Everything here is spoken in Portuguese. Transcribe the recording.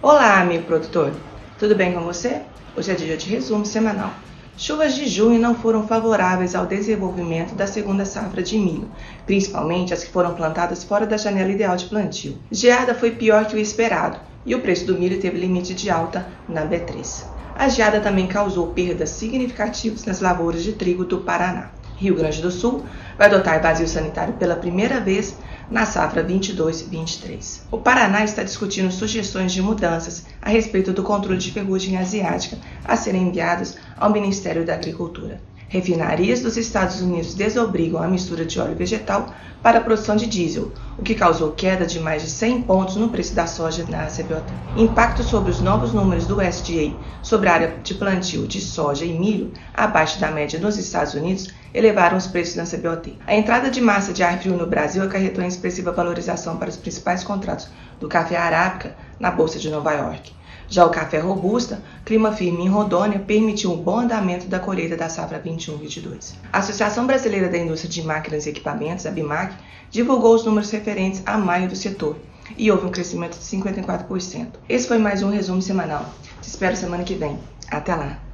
Olá, amigo produtor! Tudo bem com você? Hoje é dia de resumo semanal. Chuvas de junho não foram favoráveis ao desenvolvimento da segunda safra de milho, principalmente as que foram plantadas fora da janela ideal de plantio. Geada foi pior que o esperado e o preço do milho teve limite de alta na B3. A geada também causou perdas significativas nas lavouras de trigo do Paraná. Rio Grande do Sul vai adotar vazio sanitário pela primeira vez na safra 22-23. O Paraná está discutindo sugestões de mudanças a respeito do controle de ferrugem asiática a serem enviadas ao Ministério da Agricultura. Refinarias dos Estados Unidos desobrigam a mistura de óleo vegetal para a produção de diesel, o que causou queda de mais de 100 pontos no preço da soja na CBOT. Impacto sobre os novos números do USDA sobre a área de plantio de soja e milho abaixo da média nos Estados Unidos elevaram os preços na CBOT. A entrada de massa de ar frio no Brasil acarretou em expressiva valorização para os principais contratos do café arábica na Bolsa de Nova York. Já o café robusta, clima firme em Rondônia, permitiu um bom andamento da colheita da safra 21-22. A Associação Brasileira da Indústria de Máquinas e Equipamentos, a BIMAC, divulgou os números referentes a maio do setor e houve um crescimento de 54%. Esse foi mais um resumo semanal. Te espero semana que vem. Até lá!